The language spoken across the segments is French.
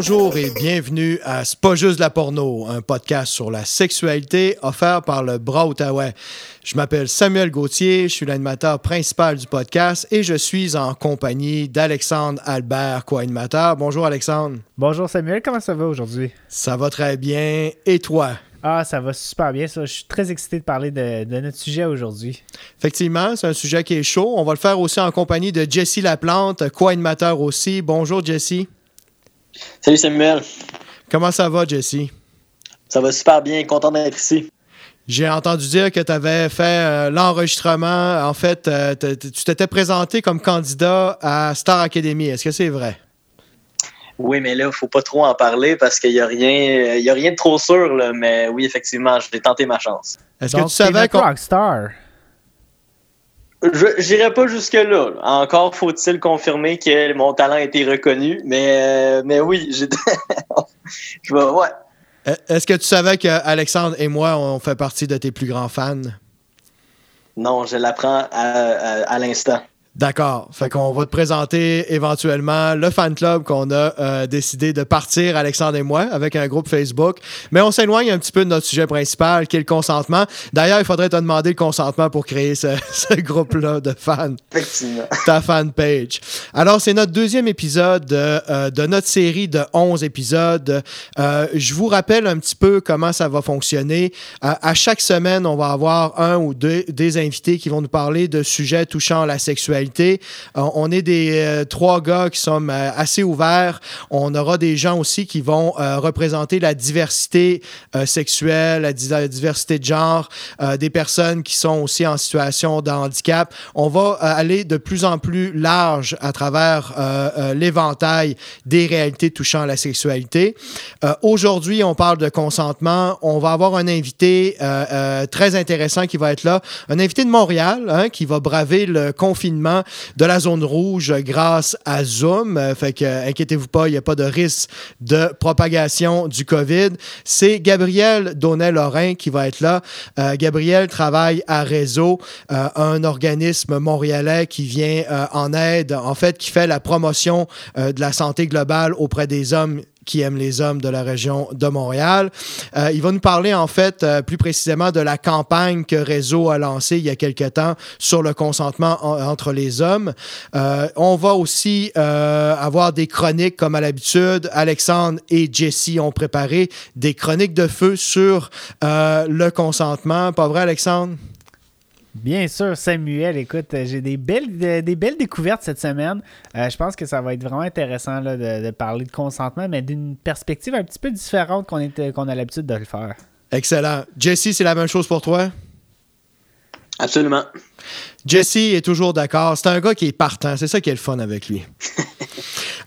Bonjour et bienvenue à C'est pas juste la porno, un podcast sur la sexualité offert par le Bras Outaouais. Je m'appelle Samuel Gauthier, je suis l'animateur principal du podcast et je suis en compagnie d'Alexandre Albert, co-animateur. Bonjour Alexandre. Bonjour Samuel, comment ça va aujourd'hui? Ça va très bien. Et toi? Ah, ça va super bien, ça. Je suis très excité de parler de, notre sujet aujourd'hui. Effectivement, c'est un sujet qui est chaud. On va le faire aussi en compagnie de Jessie Laplante, co-animateur aussi. Bonjour Jessie. Salut Samuel. Comment ça va, Jesse? Ça va super bien, content d'être ici. J'ai entendu dire que tu avais fait euh, l'enregistrement. En fait, euh, tu t'étais présenté comme candidat à Star Academy. Est-ce que c'est vrai? Oui, mais là, il ne faut pas trop en parler parce qu'il n'y a, rien, a rien de trop sûr. mais oui, effectivement, j'ai tenté ma chance. Est-ce que tu savais qu'on. Rockstar. Je n'irai pas jusque-là. Encore faut-il confirmer que mon talent a été reconnu. Mais, euh, mais oui, j'ai. je ouais. Est-ce que tu savais que Alexandre et moi, on fait partie de tes plus grands fans? Non, je l'apprends à l'instant. D'accord. Fait qu'on va te présenter éventuellement le fan club qu'on a euh, décidé de partir, Alexandre et moi, avec un groupe Facebook. Mais on s'éloigne un petit peu de notre sujet principal, qui est le consentement. D'ailleurs, il faudrait te demander le consentement pour créer ce, groupe-là de fans. Effectivement. Ta fan page. Alors, c'est notre deuxième épisode de, euh, notre série de 11 épisodes. Euh, je vous rappelle un petit peu comment ça va fonctionner. à chaque semaine, on va avoir un ou deux des invités qui vont nous parler de sujets touchant la sexualité euh, on est des euh, trois gars qui sont euh, assez ouverts. On aura des gens aussi qui vont représenter la diversité sexuelle, la, diversité de genre, des personnes qui sont aussi en situation de handicap. On va aller de plus en plus large à travers l'éventail des réalités touchant la sexualité. Aujourd'hui, on parle de consentement. On va avoir un invité très intéressant qui va être là, un invité de Montréal hein, qui va braver le confinement de la zone rouge grâce à Zoom. Euh, fait que, euh, inquiétez-vous pas, il n'y a pas de risque de propagation du COVID. C'est Gabriel Donnet-Lorrain qui va être là. Euh, Gabriel travaille à Réseau, un organisme montréalais qui vient en aide, en fait, qui fait la promotion de la santé globale auprès des hommes qui aime les hommes de la région de Montréal. Euh, il va nous parler en fait euh, plus précisément de la campagne que Réseau a lancée il y a quelque temps sur le consentement entre les hommes. Euh, on va aussi avoir des chroniques comme à l'habitude. Alexandre et Jessie ont préparé des chroniques de feu sur le consentement. Pas vrai Alexandre? Bien sûr, Samuel. Écoute, euh, j'ai des belles, des belles découvertes cette semaine. Euh, je pense que ça va être vraiment intéressant de, parler de consentement, mais d'une perspective un petit peu différente qu'on qu'on a l'habitude de le faire. Excellent. Jesse, c'est la même chose pour toi? Absolument. Jesse est toujours d'accord. C'est un gars qui est partant. C'est ça qui est le fun avec lui.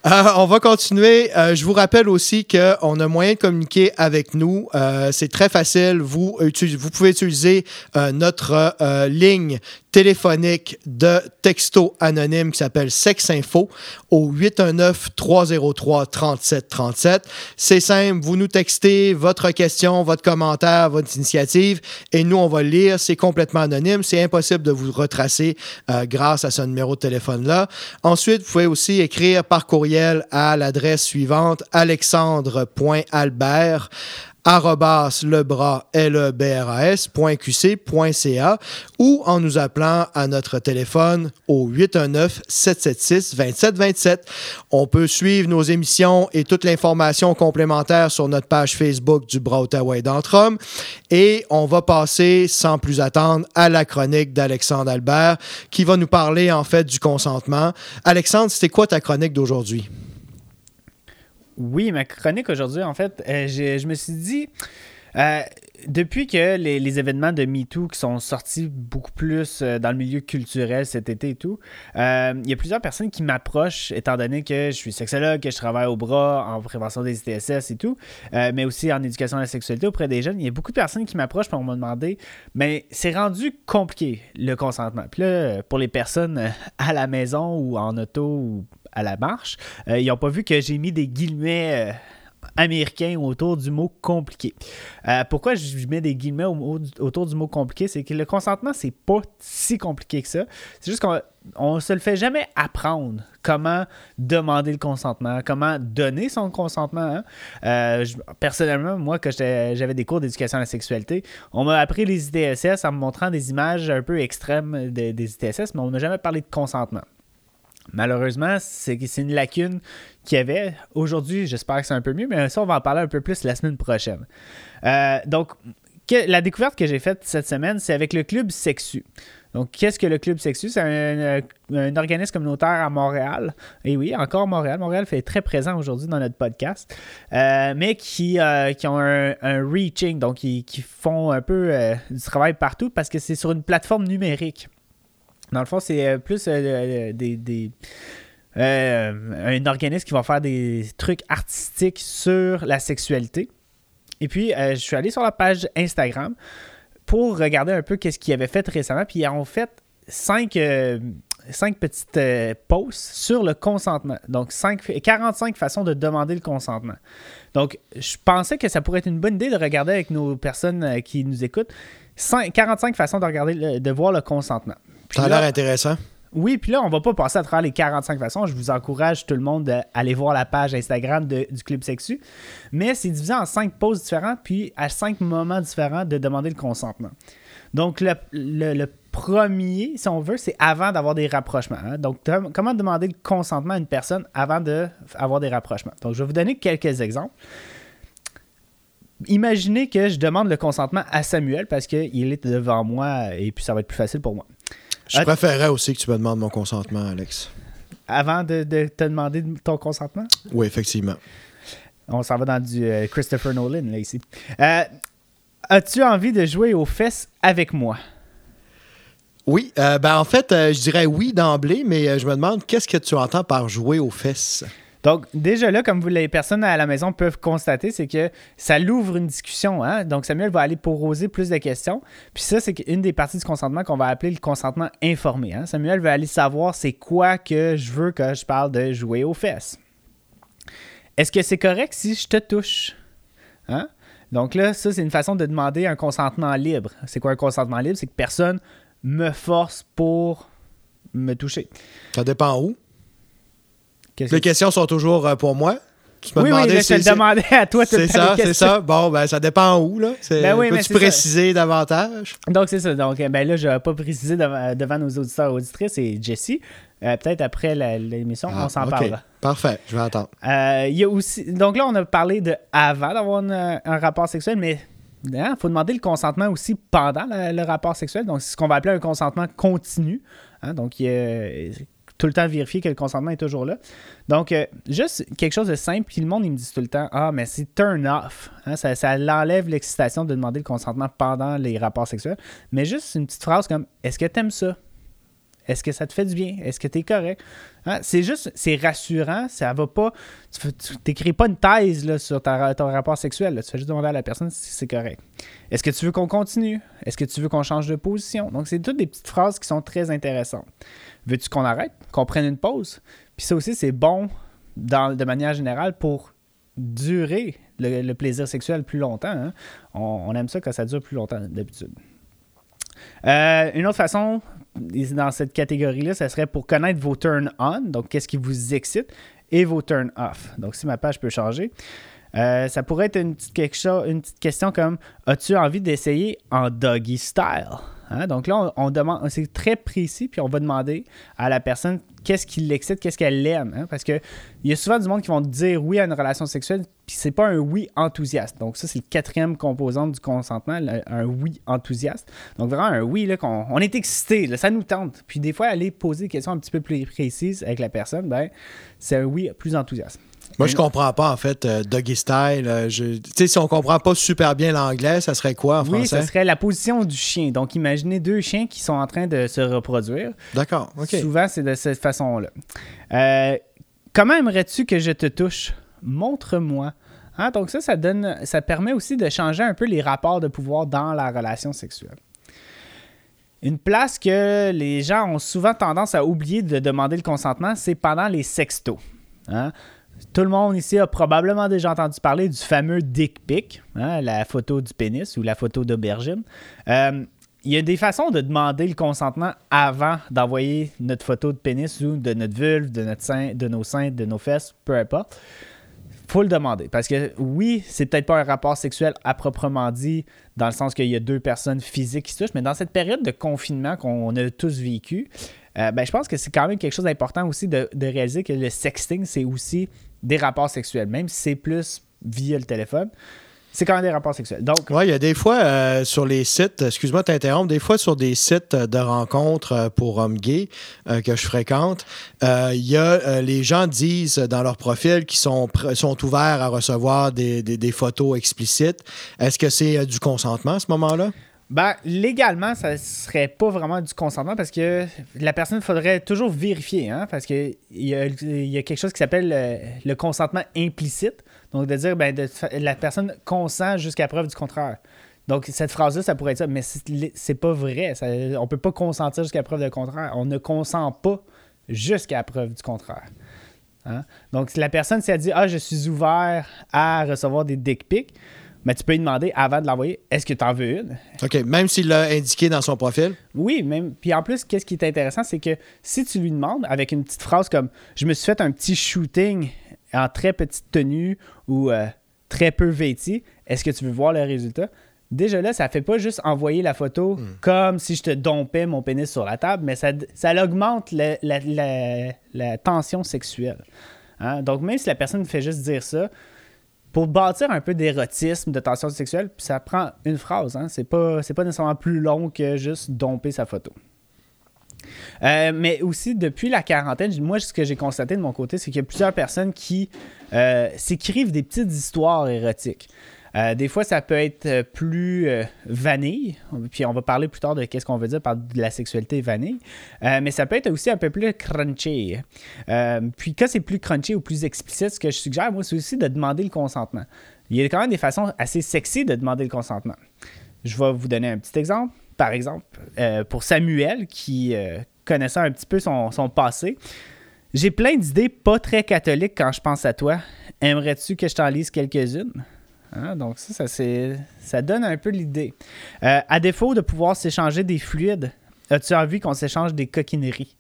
Euh, on va continuer. Euh, je vous rappelle aussi qu'on a moyen de communiquer avec nous. Euh, c'est très facile. Vous, vous pouvez utiliser notre ligne téléphonique de texto anonyme qui s'appelle Sexinfo au 819-303-3737. C'est simple, vous nous textez votre question, votre commentaire, votre initiative et nous, on va le lire. C'est complètement anonyme. C'est impossible de vous retracer grâce à ce numéro de téléphone-là. Ensuite, vous pouvez aussi écrire par courrier à l'adresse suivante alexandre.albert arrobas lebras, l e ou en nous appelant à notre téléphone au 819-776-2727. On peut suivre nos émissions et toute l'information complémentaire sur notre page Facebook du Bras Outaouais d'Entre Et on va passer sans plus attendre à la chronique d'Alexandre Albert qui va nous parler en fait du consentement. Alexandre, c'était quoi ta chronique d'aujourd'hui? Oui, ma chronique aujourd'hui, en fait, euh, je, me suis dit, euh, depuis que les, événements de MeToo qui sont sortis beaucoup plus euh, dans le milieu culturel cet été et tout, il y a plusieurs personnes qui m'approchent, étant donné que je suis sexologue, que je travaille au bras en prévention des ITSS et tout, mais aussi en éducation à la sexualité auprès des jeunes. Il y a beaucoup de personnes qui m'approchent pour me demander, mais c'est rendu compliqué le consentement. Puis là, pour les personnes à la maison ou en auto ou à la marche. Euh, ils n'ont pas vu que j'ai mis des guillemets euh, américain autour du mot compliqué. Euh, pourquoi je mets des guillemets autour du mot compliqué, c'est que le consentement, c'est pas si compliqué que ça. C'est juste qu'on on se le fait jamais apprendre comment demander le consentement, comment donner son consentement. Hein. Personnellement, moi, quand j'avais des cours d'éducation à la sexualité, on m'a appris les ITSS en me montrant des images un peu extrêmes des, des ITSS, mais on m'a jamais parlé de consentement. Malheureusement, c'est une lacune qu'il y avait. Aujourd'hui, j'espère que c'est un peu mieux, mais ça, on va en parler un peu plus la semaine prochaine. Euh, donc, la découverte que j'ai faite cette semaine, c'est avec le Club Sexu. Donc, qu'est-ce que le Club Sexu? C'est un, organisme communautaire à Montréal. Et oui, encore Montréal. Montréal fait très présent aujourd'hui dans notre podcast. Euh, mais qui, euh, qui ont un, reaching, donc qui, font un peu du travail partout parce que c'est sur une plateforme numérique. Dans le fond, c'est euh, plus euh, des, euh, un organisme qui va faire des trucs artistiques sur la sexualité. Et puis, je suis allé sur la page Instagram pour regarder un peu qu'est-ce qu'ils avaient fait récemment. Puis, ils ont fait cinq, cinq petites posts sur le consentement. Donc, 45 façons de demander le consentement. Donc, je pensais que ça pourrait être une bonne idée de regarder avec nos personnes qui nous écoutent 45 façons de regarder, de voir le consentement. Ça a l'air intéressant. Oui, puis là, on va pas passer à travers les 45 façons. Je vous encourage tout le monde d'aller voir la page Instagram du Club Sexu. Mais c'est divisé en cinq poses différentes, puis à cinq moments différents de demander le consentement. Donc, le, premier, si on veut, c'est avant d'avoir des rapprochements. Hein. Donc, comment demander le consentement à une personne avant d'avoir des rapprochements? Donc, je vais vous donner quelques exemples. Imaginez que je demande le consentement à Samuel parce qu'il est devant moi et puis ça va être plus facile pour moi. Je préférerais aussi que tu me demandes mon consentement, Alex. Avant de, te demander ton consentement? Oui, effectivement. On s'en va dans du euh, Christopher Nolan, là, ici. Euh, as-tu envie de jouer aux fesses avec moi? Oui, euh, ben en fait, je dirais oui d'emblée, mais je me demande qu'est-ce que tu entends par jouer aux fesses? Donc, déjà là, comme vous, les personnes à la maison peuvent constater, c'est que ça l'ouvre une discussion. Hein? Donc, Samuel va aller poser plus de questions. Puis ça, c'est une des parties du consentement qu'on va appeler le consentement informé. Hein? Samuel va aller savoir c'est quoi que je veux que je parle de jouer aux fesses. Est-ce que c'est correct si je te touche? Hein? Donc là, ça, c'est une façon de demander un consentement libre. C'est quoi un consentement libre? C'est que personne me force pour me toucher. Ça dépend où? Les questions sont toujours euh, pour moi. Tu oui, oui, je te le demandais à toi. C'est ça, c'est ça. Bon, ben, ça dépend où, là. Ben oui, Peux-tu préciser davantage? Donc, c'est ça. Donc, ben là, je vais pas préciser devant, nos auditeurs et auditrices. C'est Jessie. Euh, peut-être après l'émission, ah, on s'en parlera. Parfait, je vais attendre. Euh, y a aussi... Donc là, on a parlé de avant d'avoir un rapport sexuel, mais il hein, faut demander le consentement aussi pendant le, rapport sexuel. Donc, c'est ce qu'on va appeler un consentement continu. Hein. donc, il y a tout le temps vérifier que le consentement est toujours là. Donc, euh, juste quelque chose de simple, puis le monde, il me dit tout le temps Ah, mais c'est turn off. Hein, ça, ça l'enlève l'excitation de demander le consentement pendant les rapports sexuels. Mais juste une petite phrase comme Est-ce que t'aimes ça est-ce que ça te fait du bien? Est-ce que tu es correct? Hein, c'est juste, c'est rassurant. Ça va pas. Tu n'écris pas une thèse là, sur ton rapport sexuel. Tu fais juste demander à la personne si c'est correct. Est-ce que tu veux qu'on continue? Est-ce que tu veux qu'on change de position? Donc, c'est toutes des petites phrases qui sont très intéressantes. Veux-tu qu'on arrête, qu'on prenne une pause? Puis ça aussi, c'est bon dans, de manière générale pour durer le, plaisir sexuel plus longtemps. Hein. On, aime ça quand ça dure plus longtemps d'habitude. Euh, une autre façon, dans cette catégorie-là, ça serait pour connaître vos turn on, donc qu'est-ce qui vous excite, et vos turn off. Donc si ma page peut changer. Euh, ça pourrait être une petite question comme As-tu envie d'essayer en doggy style? Hein? Donc là, on, demande, c'est très précis, puis on va demander à la personne qu'est-ce qui l'excite, qu'est-ce qu'elle aime. Hein? Parce qu'il y a souvent du monde qui vont dire oui à une relation sexuelle, puis c'est pas un oui enthousiaste. Donc ça, c'est le quatrième composant du consentement, un oui enthousiaste. Donc vraiment un oui, là, qu'on on est excité, ça nous tente. Puis des fois, aller poser des questions un petit peu plus précises avec la personne, ben, c'est un oui plus enthousiaste. Moi, je comprends pas, en fait, euh, doggy style. Euh, tu sais, si on comprend pas super bien l'anglais, ça serait quoi en français? Oui, ça serait la position du chien. Donc, imaginez deux chiens qui sont en train de se reproduire. D'accord, OK. Souvent, c'est de cette façon-là. Euh, comment aimerais-tu que je te touche? Montre-moi. Hein, donc, ça, ça, donne, ça permet aussi de changer un peu les rapports de pouvoir dans la relation sexuelle. Une place que les gens ont souvent tendance à oublier de demander le consentement, c'est pendant les sextos. Hein? Tout le monde ici a probablement déjà entendu parler du fameux dick pic, hein, la photo du pénis ou la photo d'aubergine. Euh, il y a des façons de demander le consentement avant d'envoyer notre photo de pénis ou de notre vulve, de, notre sein, de nos seins, de nos fesses, peu importe. faut le demander. Parce que oui, c'est peut-être pas un rapport sexuel à proprement dit, dans le sens qu'il y a deux personnes physiques qui se touchent, mais dans cette période de confinement qu'on a tous vécu, euh, ben, je pense que c'est quand même quelque chose d'important aussi de, de réaliser que le sexting, c'est aussi des rapports sexuels, même si c'est plus via le téléphone c'est quand même des rapports sexuels. Donc, il y a des fois euh, sur les sites, excuse-moi t'interrompre, des fois sur des sites de rencontres euh, pour hommes gays que je fréquente, il y a les gens disent dans leur profil qu'ils sont, sont ouverts à recevoir des, des photos explicites. Est-ce que c'est du consentement à ce moment-là? Ben, légalement, ça serait pas vraiment du consentement parce que la personne faudrait toujours vérifier, hein, parce qu'il y a, y a quelque chose qui s'appelle le, consentement implicite. Donc, de dire, ben, la personne consent jusqu'à preuve du contraire. Donc, cette phrase-là, ça pourrait être ça, mais c'est pas vrai. Ça, on peut pas consentir jusqu'à preuve du contraire. On ne consent pas jusqu'à preuve du contraire. Hein. Donc, si la personne s'est dit, ah, je suis ouvert à recevoir des dick pics, mais tu peux lui demander avant de l'envoyer, est-ce que tu en veux une? OK, même s'il l'a indiqué dans son profil? Oui, même. Puis en plus, qu'est-ce qui est intéressant, c'est que si tu lui demandes avec une petite phrase comme Je me suis fait un petit shooting en très petite tenue ou euh, très peu vêti, est-ce que tu veux voir le résultat? Déjà là, ça fait pas juste envoyer la photo hmm. comme si je te dompais mon pénis sur la table, mais ça, ça augmente la, la, tension sexuelle. Hein? Donc même si la personne fait juste dire ça, pour bâtir un peu d'érotisme, de tension sexuelle, ça prend une phrase. Hein? C'est pas, pas nécessairement plus long que juste domper sa photo. Euh, mais aussi, depuis la quarantaine, moi, ce que j'ai constaté de mon côté, c'est qu'il y a plusieurs personnes qui euh, s'écrivent des petites histoires érotiques. Euh, des fois, ça peut être plus vanille, puis on va parler plus tard de qu'est-ce qu'on veut dire par de la sexualité vanille, mais ça peut être aussi un peu plus crunchy. puis quand c'est plus crunchy ou plus explicite, ce que je suggère, moi, c'est aussi de demander le consentement. Il y a quand même des façons assez sexy de demander le consentement. Je vais vous donner un petit exemple. Par exemple, pour Samuel, qui, connaissant un petit peu son, passé, j'ai plein d'idées pas très catholiques quand je pense à toi. Aimerais-tu que je t'en lise quelques-unes? Hein, donc ça, ça, ça, donne un peu l'idée. Euh, à défaut de pouvoir s'échanger des fluides, as-tu envie qu'on s'échange des coquineries?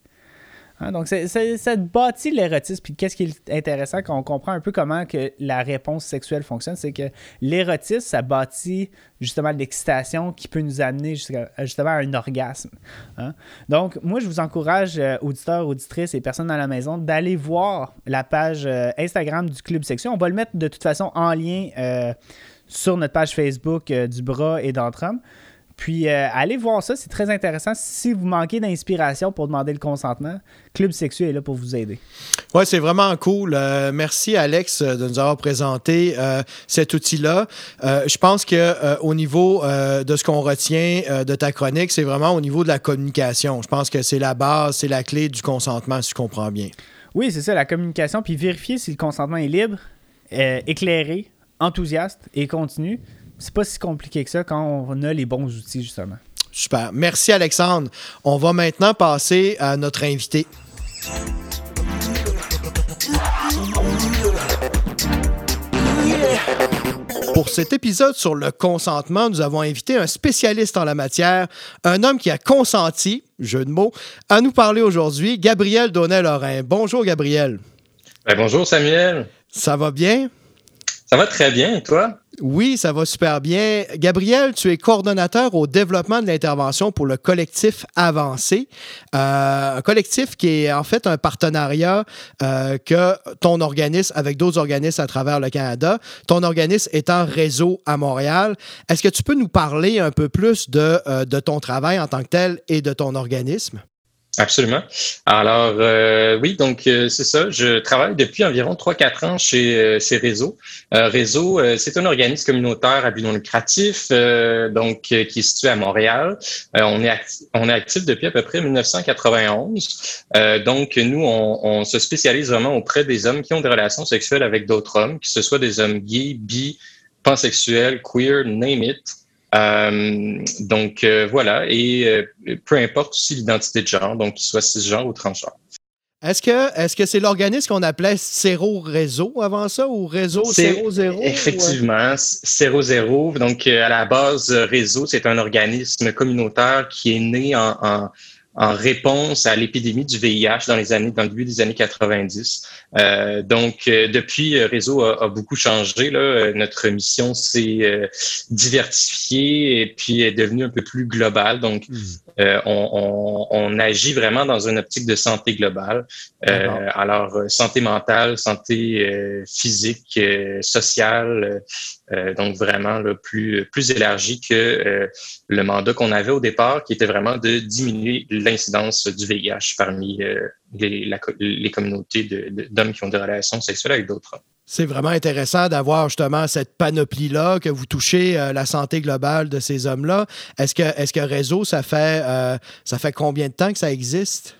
Hein, donc, ça bâtit l'érotisme. Puis, qu'est-ce qui est intéressant quand on comprend un peu comment que la réponse sexuelle fonctionne, c'est que l'érotisme, ça bâtit justement l'excitation qui peut nous amener justement à un orgasme. Hein. Donc, moi, je vous encourage, euh, auditeurs, auditrices et personnes dans la maison, d'aller voir la page euh, Instagram du Club Section. On va le mettre de toute façon en lien euh, sur notre page Facebook du Bras et d'Entrum. Puis euh, allez voir ça, c'est très intéressant. Si vous manquez d'inspiration pour demander le consentement, Club Sexuel est là pour vous aider. Oui, c'est vraiment cool. Euh, merci Alex euh, de nous avoir présenté cet outil-là. je pense que au niveau de ce qu'on retient de ta chronique, c'est vraiment au niveau de la communication. Je pense que c'est la base, c'est la clé du consentement, si je comprends bien. Oui, c'est ça, la communication. Puis vérifier si le consentement est libre, éclairé, enthousiaste et continu c'est pas si compliqué que ça quand on a les bons outils, justement. Super. Merci, Alexandre. On va maintenant passer à notre invité. Pour cet épisode sur le consentement, nous avons invité un spécialiste en la matière, un homme qui a consenti, jeu de mots, à nous parler aujourd'hui, Gabriel Donnet-Lorrain. Bonjour, Gabriel. Ben, bonjour, Samuel. Ça va bien? Ça va très bien, et toi? Oui, ça va super bien. Gabriel, tu es coordonnateur au développement de l'intervention pour le collectif Avancé, euh, un collectif qui est en fait un partenariat euh, que ton organisme avec d'autres organismes à travers le Canada. Ton organisme est en réseau à Montréal. Est-ce que tu peux nous parler un peu plus de, euh, de ton travail en tant que tel et de ton organisme? Absolument. Alors, euh, oui, donc euh, c'est ça. Je travaille depuis environ 3-4 ans chez, euh, chez Réseau. Réseau, c'est un organisme communautaire à but non lucratif, donc qui est situé à Montréal. on, est on est actif depuis à peu près 1991. donc, nous, on, on, se spécialise vraiment auprès des hommes qui ont des relations sexuelles avec d'autres hommes, que ce soit des hommes gays, bi, pansexuels, queer, name it. Euh, donc euh, voilà, et euh, peu importe aussi l'identité de genre, donc qu'il soit cisgenre ou transgenre. Est-ce que est-ce que c'est l'organisme qu'on appelait Céro Réseau avant ça ou Réseau Zéro Zéro? Effectivement, Céro Zéro. Donc, à la base, Réseau, c'est un organisme communautaire qui est né en en réponse à l'épidémie du VIH dans les années, dans le début des années 90. Euh, donc, euh, depuis, euh, Réseau a, a, beaucoup changé. Là. Euh, notre mission s'est diversifiée et puis est devenue un peu plus globale. Donc, hmm. on, on, on, agit vraiment dans une optique de santé globale. alors, santé mentale, santé physique, sociale, donc vraiment plus, plus élargi que le mandat qu'on avait au départ, qui était vraiment de diminuer l'incidence du VIH parmi euh, les, les, communautés d'hommes qui ont des relations sexuelles avec d'autres hommes. C'est vraiment intéressant d'avoir justement cette panoplie-là, que vous touchez euh, la santé globale de ces hommes-là. Est-ce que, est que Réseau, ça fait, euh, ça fait combien de temps que ça existe?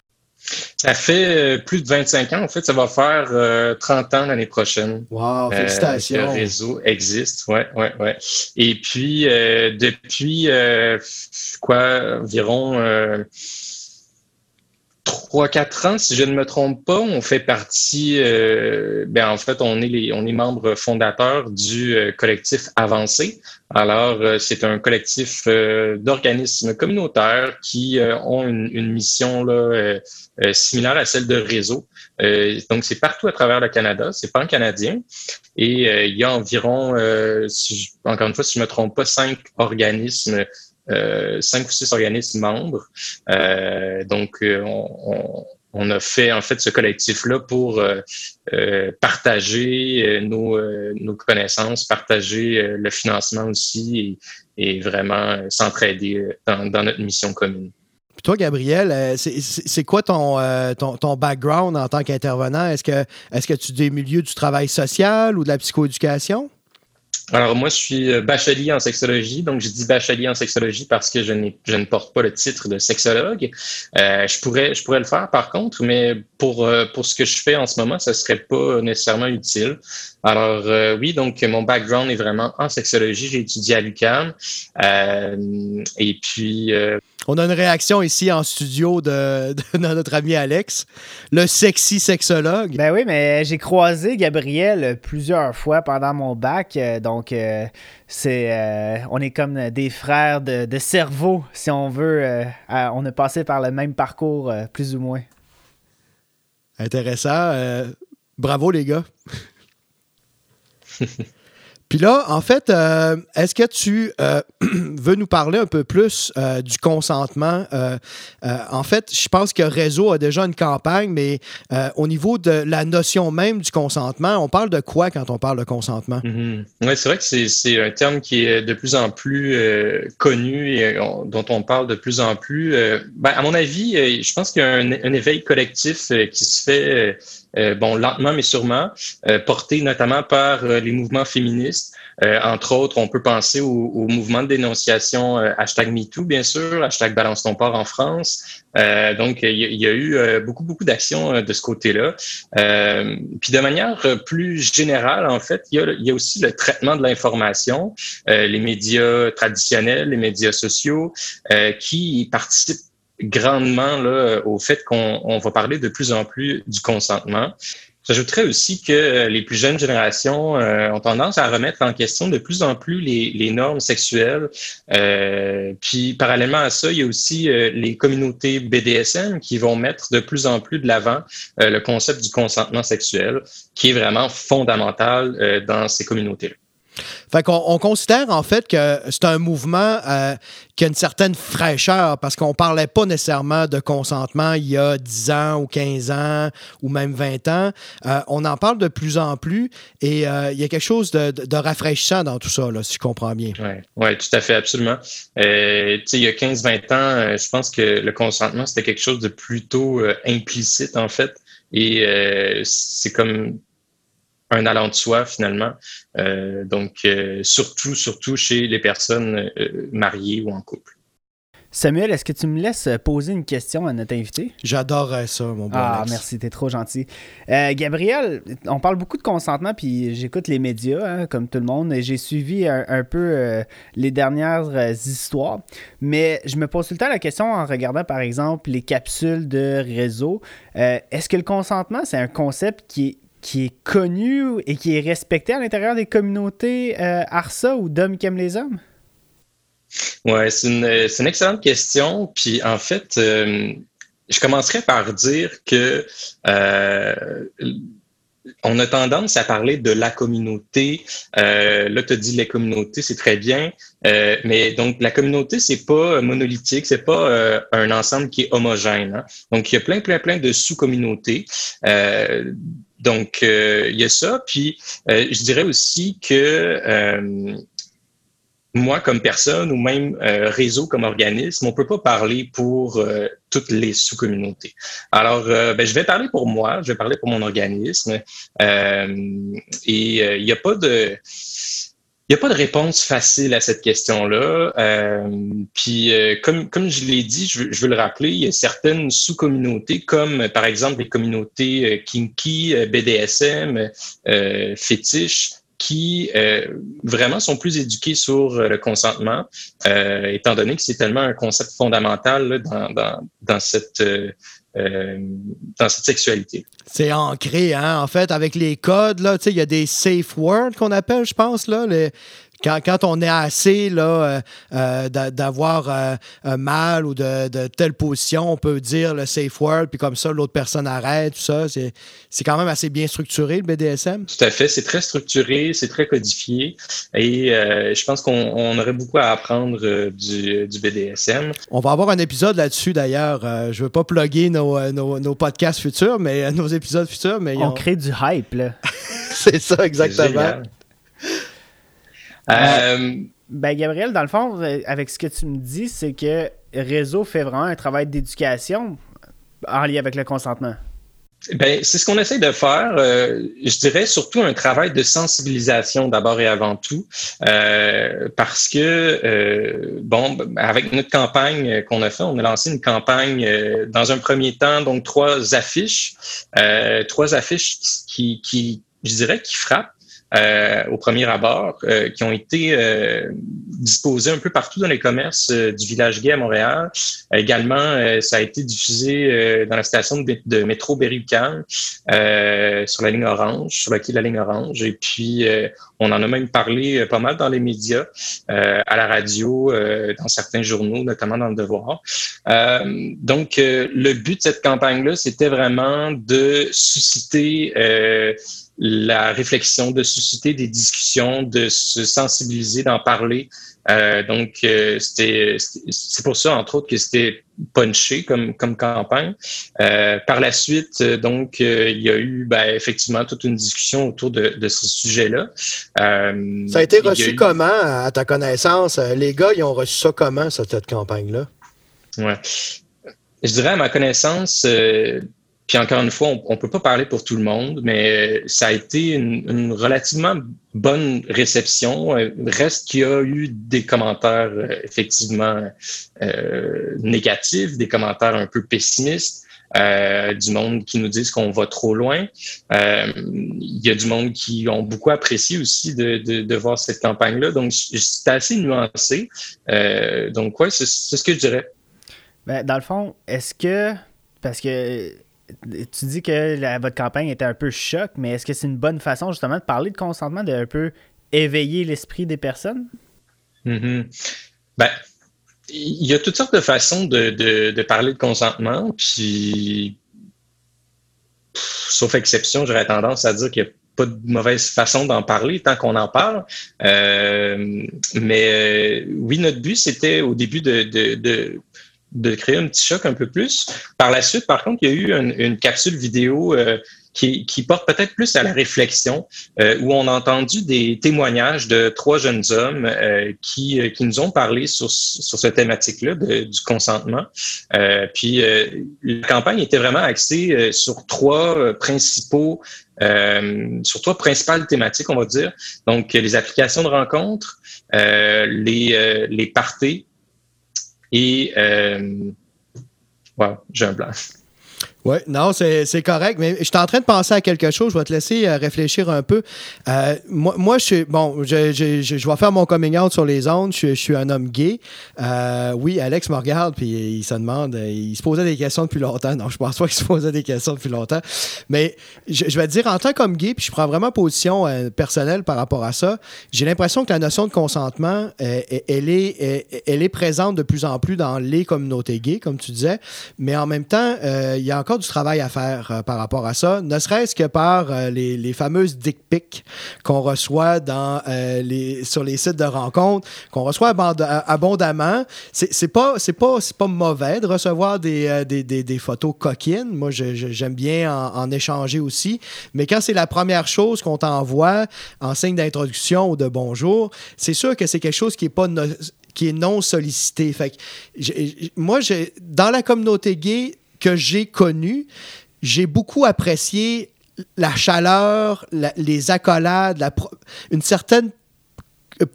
Ça fait plus de 25 ans. En fait, ça va faire 30 ans l'année prochaine. Wow, félicitations. le réseau existe, ouais, ouais, ouais. Et puis, depuis, quoi, environ 3-4 ans, si je ne me trompe pas, on fait partie, euh, ben en fait, on est les, on est membre fondateur du euh, collectif Avancé. Alors, euh, c'est un collectif d'organismes communautaires qui ont une, mission là, similaire à celle de Réseau. donc, c'est partout à travers le Canada, c'est pas un Canadien. Et il y a environ, encore une fois, si je ne me trompe pas, cinq organismes euh, cinq ou six organismes membres. Euh, donc, euh, on, a fait en fait ce collectif-là pour partager nos, connaissances, partager le financement aussi et, vraiment s'entraider dans, notre mission commune. Puis toi, Gabriel, c'est quoi ton, background en tant qu'intervenant? Est-ce que, est que tu es des milieux du travail social ou de la psychoéducation? Alors moi, je suis euh, bachelier en sexologie, donc je dis bachelier en sexologie parce que je, je ne porte pas le titre de sexologue. Euh, je pourrais, je pourrais le faire par contre, mais pour euh, pour ce que je fais en ce moment, ça serait pas nécessairement utile. Alors oui, donc mon background est vraiment en sexologie. J'ai étudié à l'UQAM et puis. On a une réaction ici en studio de, de, notre ami Alex, le sexy sexologue. Ben oui, mais j'ai croisé Gabriel plusieurs fois pendant mon bac, donc euh, c'est euh, on est comme des frères de, de cerveau, si on veut. Euh, on a passé par le même parcours, plus ou moins. Intéressant. bravo les gars. Puis là, en fait, euh, est-ce que tu euh, veux nous parler un peu plus euh, du consentement? en fait, je pense que Réseau a déjà une campagne, mais au niveau de la notion même du consentement, on parle de quoi quand on parle de consentement? Mm-hmm. Oui, c'est vrai que c'est un terme qui est de plus en plus connu et dont on parle de plus en plus. Ben, à mon avis, je pense qu'il y a un, un, éveil collectif qui se fait euh, bon, lentement mais sûrement, euh, porté notamment par euh, les mouvements féministes. entre autres, on peut penser au, au mouvement de dénonciation hashtag MeToo, bien sûr, hashtag Balance ton port en France. donc, il y, a eu beaucoup, beaucoup d'actions de ce côté-là. puis de manière plus générale, en fait, il y y a aussi le traitement de l'information, les médias traditionnels, les médias sociaux, qui participent grandement là, au fait qu'on va parler de plus en plus du consentement. J'ajouterais aussi que euh, les plus jeunes générations euh, ont tendance à remettre en question de plus en plus les, normes sexuelles. Euh, puis parallèlement à ça, il y a aussi les communautés BDSM qui vont mettre de plus en plus de l'avant le concept du consentement sexuel, qui est vraiment fondamental dans ces communautés-là. Fait qu'on on considère en fait que c'est un mouvement euh, qui a une certaine fraîcheur parce qu'on parlait pas nécessairement de consentement il y a 10 ans ou 15 ans ou même 20 ans. Euh, on en parle de plus en plus et euh, il y a quelque chose de, rafraîchissant dans tout ça, là, si je comprends bien. Oui, ouais, tout à fait, absolument. il y a 15-20 ans, je pense que le consentement, c'était quelque chose de plutôt implicite en fait. Et c'est comme un allant de soi finalement. Euh, donc, euh, surtout, surtout chez les personnes euh, mariées ou en couple. Samuel, est-ce que tu me laisses poser une question à notre invité? J'adorerais ça, mon bon Ah, Alex. merci, t'es trop gentil. Euh, Gabriel, on parle beaucoup de consentement, puis j'écoute les médias, hein, comme tout le monde, et j'ai suivi un, un peu euh, les dernières euh, histoires. Mais je me pose tout le temps la question en regardant, par exemple, les capsules de réseau. Euh, Est-ce que le consentement, c'est un concept qui est qui est connu et qui est respecté à l'intérieur des communautés euh, ARSA ou d'hommes qui aiment les hommes? Ouais, c'est une, c'est une excellente question. Puis en fait, euh, je commencerai par dire que euh, on a tendance à parler de la communauté. Euh, là, tu as dit les communautés, c'est très bien. Euh, mais donc, la communauté, c'est pas monolithique, c'est pas euh, un ensemble qui est homogène. hein. Donc, il y a plein, plein, plein de sous-communautés. Donc, euh, il y a ça. Puis, euh, je dirais aussi que euh, moi, comme personne, ou même réseau comme organisme, on peut pas parler pour toutes les sous-communautés. Alors, ben, je vais parler pour moi, je vais parler pour mon organisme. Et il n'y a pas de... Il n'y a pas de réponse facile à cette question-là. Euh, puis, euh, comme, comme je l'ai dit, je veux, je veux le rappeler, il y a certaines sous-communautés, comme par exemple les communautés euh, kinky, euh, BDSM, euh, fétiche, qui euh, vraiment sont plus éduqués sur le consentement, étant donné que c'est tellement un concept fondamental là, dans, dans, dans cette euh, dans cette sexualité. C'est ancré, hein? En fait, avec les codes, là, il y a des safe words qu'on appelle, je pense, là. les- Quand, quand on est assez là, euh, euh, d'a- d'avoir euh, un mal ou de, de telle position, on peut dire le safe word, puis comme ça, l'autre personne arrête, tout ça. C'est c'est quand même assez bien structuré, le BDSM. Tout à fait, c'est très structuré, c'est très codifié, et euh, je pense qu'on on aurait beaucoup à apprendre euh, du, du BDSM. On va avoir un épisode là-dessus, d'ailleurs. Euh, je veux pas plugger nos, euh, nos, nos podcasts futurs, mais euh, nos épisodes futurs, mais ils On ont- crée du hype, là. c'est ça, C'est exactement. Génial. Euh, Ben, Gabriel, dans le fond, euh, avec ce que tu me dis, c'est que Réseau fait vraiment un travail d'éducation en lien avec le consentement. Ben, c'est ce qu'on essaie de faire. euh, je dirais surtout un travail de sensibilisation d'abord et avant tout, euh, parce que euh, bon, avec notre campagne qu'on a fait, on a lancé une campagne euh, dans un premier temps, donc trois affiches, euh, trois affiches qui, qui, je dirais, qui frappent. Euh, au premier abord, euh, qui ont été euh, disposées un peu partout dans les commerces euh, du village gay à Montréal. Également, euh, ça a été diffusé euh, dans la station de, métro Berry-UQAM, sur la ligne orange, sur le quai de la ligne orange. Et puis, on en a même parlé pas mal dans les médias, à la radio, dans certains journaux, notamment dans le Devoir. Donc, le but de cette campagne-là, c'était vraiment de susciter la réflexion, de susciter des discussions, de se sensibiliser, d'en parler. Euh, donc, euh, c'était, c'est pour ça, entre autres, que c'était punché comme, comme campagne. Euh, par la suite, donc, il y a eu ben, effectivement toute une discussion autour de, de ce sujet-là. Ça a été reçu eu- comment, à ta connaissance? Les gars, ils ont reçu ça comment, cette, cette campagne-là? Ouais. Je dirais à ma connaissance, puis encore une fois, on, on peut pas parler pour tout le monde, mais euh, ça a été une, relativement bonne réception. Euh, Reste qu'il y a eu des commentaires euh, effectivement négatifs, des commentaires un peu pessimistes. du monde qui nous disent qu'on va trop loin. Il y a du monde qui ont beaucoup apprécié aussi de, de, voir cette campagne-là. Donc, c'était assez nuancé. Donc, ouais, c'est c'est ce que je dirais. Ben, dans le fond, est-ce que. Parce que tu dis que votre campagne était un peu choc, mais est-ce que c'est une bonne façon justement de parler de consentement, de un peu éveiller l'esprit des personnes? Mhm. Ben, il y a toutes sortes de façons de, de, parler de consentement, puis sauf exception, j'aurais tendance à dire qu'il n'y a pas de mauvaise façon d'en parler tant qu'on en parle. Euh, mais euh, oui, notre but, c'était au début de, de, de, créer un petit choc un peu plus. Par la suite, par contre, il y a eu une, une capsule vidéo euh, qui, qui porte peut-être plus à la réflexion, euh, où on a entendu des témoignages de trois jeunes hommes euh, qui, euh, qui nous ont parlé sur, sur cette thématique-là du consentement. Euh, puis euh, la campagne était vraiment axée sur trois principaux, euh, sur trois principales thématiques, on va dire. Donc les applications de rencontres, euh, les, euh, les parties Et, euh, wow, j'ai un blanc. Oui, non, c'est correct, mais je suis en train de penser à quelque chose. Je vais te laisser euh, réfléchir un peu. Euh, moi, moi, je suis. Bon, je, je, je, vais faire mon coming out sur les ondes. Je, je suis un homme gay. Euh, oui, Alex me regarde, puis il se demande. Il se posait des questions depuis longtemps. Non, je pense pas qu'il se posait des questions depuis longtemps. Mais je, vais te dire, en tant qu'homme gay, puis je prends vraiment position personnelle par rapport à ça, j'ai l'impression que la notion de consentement, elle, est, elle, est présente de plus en plus dans les communautés gays, comme tu disais. Mais en même temps, il y a encore du travail à faire euh, par rapport à ça, ne serait-ce que par euh, les, fameuses dick pics qu'on reçoit dans, euh, les, sur les sites de rencontres, qu'on reçoit abondamment. C'est pas, pas, pas mauvais de recevoir des, des, photos coquines. Moi, j'aime bien en, échanger aussi. Mais quand c'est la première chose qu'on t'envoie en signe d'introduction ou de bonjour, c'est sûr que c'est quelque chose qui est pas qui est non sollicité. Fait moi, dans la communauté gay, que j'ai connu, j'ai beaucoup apprécié la chaleur, les accolades, une certaine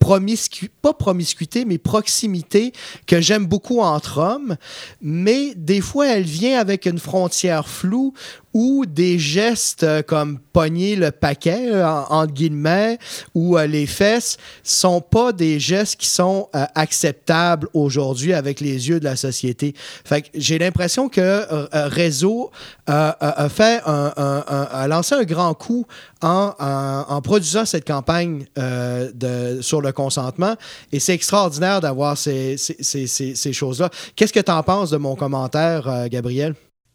promiscuité, pas promiscuité, mais proximité que j'aime beaucoup entre hommes, mais des fois elle vient avec une frontière floue ou des gestes euh, comme pogner le paquet, euh, entre guillemets, ou euh, les fesses, sont pas des gestes qui sont acceptables aujourd'hui avec les yeux de la société. Fait que j'ai l'impression que Réseau a fait un, a lancé un grand coup en, en, produisant cette campagne de, sur le consentement. Et c'est extraordinaire d'avoir ces, ces, ces, ces choses-là. Qu'est-ce que tu en penses de mon commentaire, Gabriel?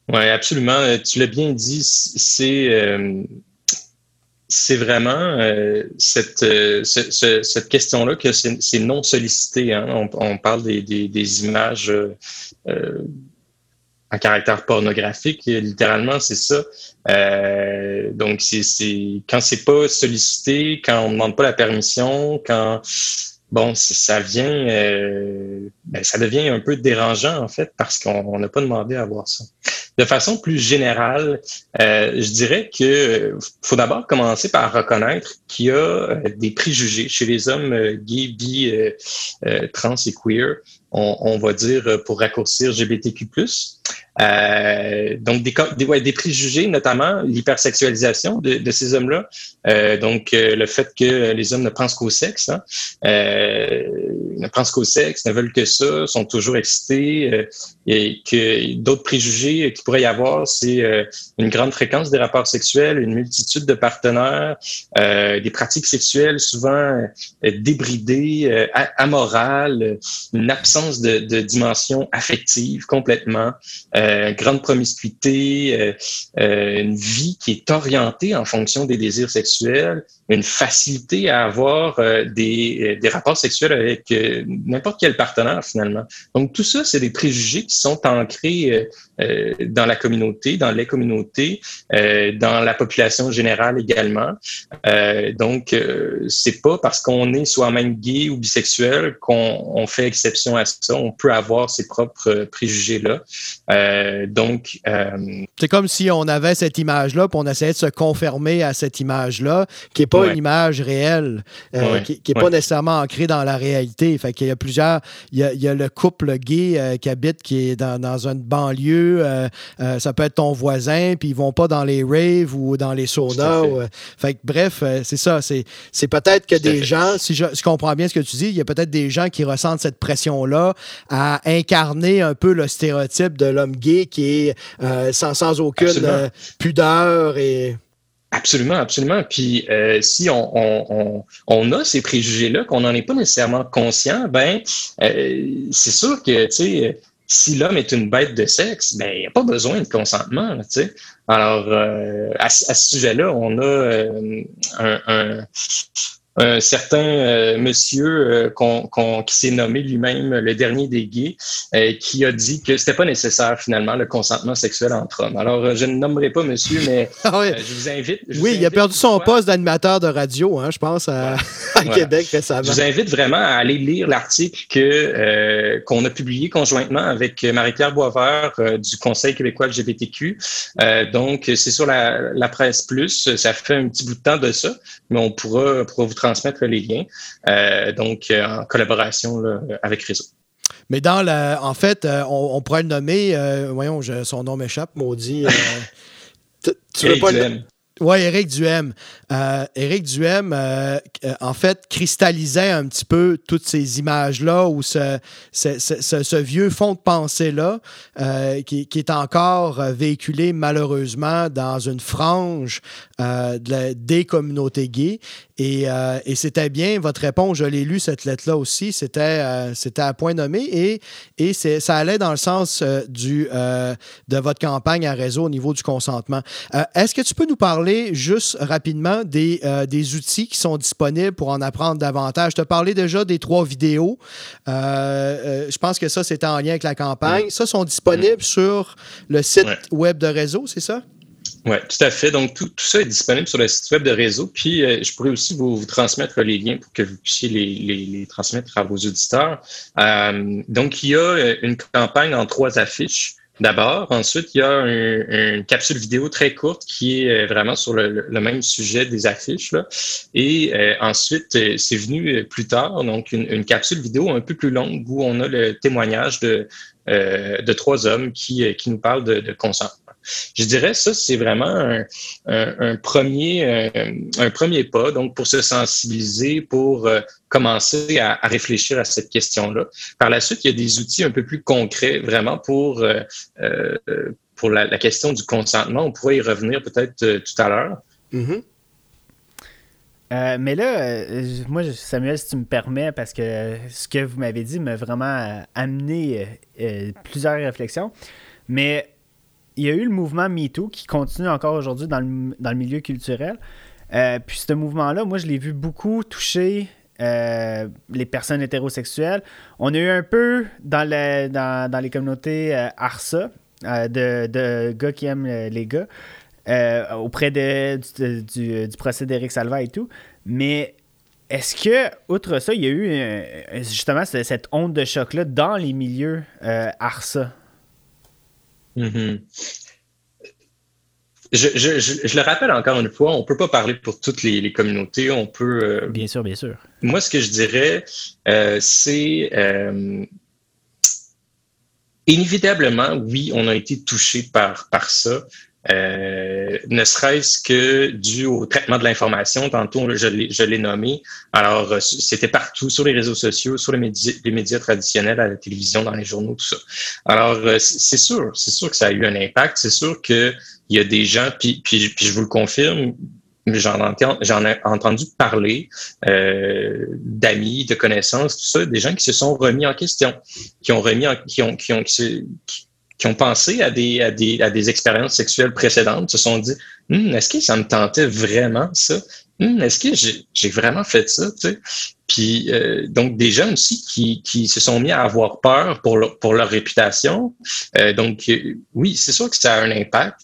Oui, absolument. Euh, tu l'as bien dit, c'est euh, c'est vraiment euh, cette, cette question-là que c'est non sollicité. Hein. On, parle des, des, images à caractère pornographique, littéralement, c'est ça. donc, c'est quand c'est pas sollicité, quand on ne demande pas la permission, quand bon, ça vient, euh, ben, ça devient un peu dérangeant en fait parce qu'on n'a pas demandé à voir ça. De façon plus générale, euh, je dirais que faut d'abord commencer par reconnaître qu'il y a euh, des préjugés chez les hommes gays, bi, trans et queer. On, on, va dire pour raccourcir LGBTQ+. Euh, donc, des, préjugés, notamment l'hypersexualisation de, ces hommes-là. Euh, donc, euh, le fait que les hommes ne pensent qu'au sexe, hein, ne pensent qu'au sexe, ne veulent que ça, sont toujours excités, et que d'autres préjugés qu'il pourrait y avoir, c'est une grande fréquence des rapports sexuels, une multitude de partenaires, des pratiques sexuelles souvent débridées, amorales, une absence de dimension affective complètement. Euh, grande promiscuité, euh, euh, une vie qui est orientée en fonction des désirs sexuels, une facilité à avoir des, des, rapports sexuels avec n'importe quel partenaire finalement. Donc tout ça, c'est des préjugés qui sont ancrés dans la communauté, dans les communautés, dans la population générale également. donc c'est pas parce qu'on est soi-même gay ou bisexuel qu'on fait exception à ça. On peut avoir ses propres préjugés là. Euh, donc. Euh, c'est comme si on avait cette image-là, puis on essayait de se conformer à cette image-là, qui n'est pas une image réelle, euh, qui n'est pas nécessairement ancrée dans la réalité. Fait qu'il y a plusieurs. Il y a, le couple gay qui habite, qui est dans, dans une banlieue. Ça peut être ton voisin, puis ils vont pas dans les raves ou dans les saunas. fait que, bref, c'est ça. C'est peut-être que des gens, si je, comprends bien ce que tu dis, il y a peut-être des gens qui ressentent cette pression-là à incarner un peu le stéréotype de l'homme gay qui est euh, sans, sans, aucune euh, pudeur et. Absolument, absolument. Puis euh, si on, on, on, a ces préjugés-là, qu'on n'en est pas nécessairement conscient, ben c'est sûr que tu sais, si l'homme est une bête de sexe, ben il n'y a pas besoin de consentement. Tu sais. Alors à, à, ce sujet-là, on a un, un un certain euh, monsieur euh, qui s'est nommé lui-même le dernier des gays, euh, qui a dit que c'était pas nécessaire finalement le consentement sexuel entre hommes. Alors je ne nommerai pas monsieur, mais ah je vous invite. oui, il a perdu son poste d'animateur de radio, hein, je pense, à, Québec récemment. Je vous invite vraiment à aller lire l'article que qu'on a publié conjointement avec Marie-Pierre Boisvert du Conseil québécois LGBTQ. donc c'est sur la, la, presse plus, ça fait un petit bout de temps de ça, mais on pourra, pourra vous transmettre les liens, euh, donc euh, en collaboration avec Réseau. mais dans la, en fait, on, pourrait le nommer, voyons, son nom m'échappe, maudit. tu veux pas oui, Éric Duhem. Euh, Éric Duhem, euh, euh, en fait, cristallisait un petit peu toutes ces images-là ou ce, ce, vieux fond de pensée-là qui, est encore véhiculé malheureusement dans une frange des communautés gays. Et, c'était bien votre réponse. Je l'ai lu, cette lettre-là aussi. C'était, c'était à point nommé et, et ça allait dans le sens du, de votre campagne à réseau au niveau du consentement. est-ce que tu peux nous parler juste rapidement des, euh, des, outils qui sont disponibles pour en apprendre davantage? Je te parlais déjà des trois vidéos. Euh, euh, je pense que ça, c'était en lien avec la campagne. Ça sont disponibles sur le site web de réseau, c'est ça? Oui, tout à fait. Donc, tout, ça est disponible sur le site web de réseau. Puis, je pourrais aussi vous, transmettre les liens pour que vous puissiez les, les, transmettre à vos auditeurs. donc, il y a une campagne en trois affiches d'abord. Ensuite, il y a une capsule vidéo très courte qui est euh, vraiment sur le, même sujet des affiches. Là. Et euh, ensuite, euh, c'est venu plus tard, donc une, capsule vidéo un peu plus longue où on a le témoignage de, de trois hommes qui, qui nous parlent de, de consentement. Je dirais ça, c'est vraiment un, premier, un, premier pas, donc pour se sensibiliser, pour euh, commencer à, réfléchir à cette question-là. Par la suite, il y a des outils un peu plus concrets, vraiment pour euh, euh, pour la, question du consentement. On pourrait y revenir peut-être tout à l'heure. Mm-hmm. mais là, moi, Samuel, si tu me permets, parce que ce que vous m'avez dit m'a vraiment amené plusieurs réflexions. Mais il y a eu le mouvement MeToo qui continue encore aujourd'hui dans le, milieu culturel. Euh, puis ce mouvement-là, moi, je l'ai vu beaucoup toucher euh, les personnes hétérosexuelles. On a eu un peu dans, dans, les communautés euh, ARSA, de, gars qui aiment les gars, auprès de, du, procès d'Éric Salva et tout. Mais est-ce que, outre ça, il y a eu justement cette onde de choc-là dans les milieux ARSA? Mm-hmm. Je, le rappelle encore une fois, on ne peut pas parler pour toutes les, communautés. On peut. Euh, bien sûr, bien sûr. Moi, ce que je dirais, euh, c'est euh, inévitablement, oui, on a été touché par, par ça. Euh, ne serait-ce que dû au traitement de l'information. Tantôt, je l'ai nommé. Alors, euh, c'était partout, sur les réseaux sociaux, sur les médias, les médias traditionnels, à la télévision, dans les journaux, tout ça. Alors, euh, c'est sûr, c'est sûr que ça a eu un impact. C'est sûr qu'il y a des gens, puis, puis, puis je vous le confirme, j'en ai entendu parler euh, d'amis, de connaissances, tout ça, des gens qui se sont remis en question, qui ont remis en, qui ont, qui ont, qui ont pensé à des, à des, à des expériences sexuelles précédentes, se sont dit hm, est-ce que ça me tentait vraiment ça? Hm, Est-ce que j'ai vraiment fait ça? Puis euh, donc des gens aussi qui, qui se sont mis à avoir peur pour leur, pour leur réputation. Euh, donc euh, oui, c'est sûr que ça a un impact.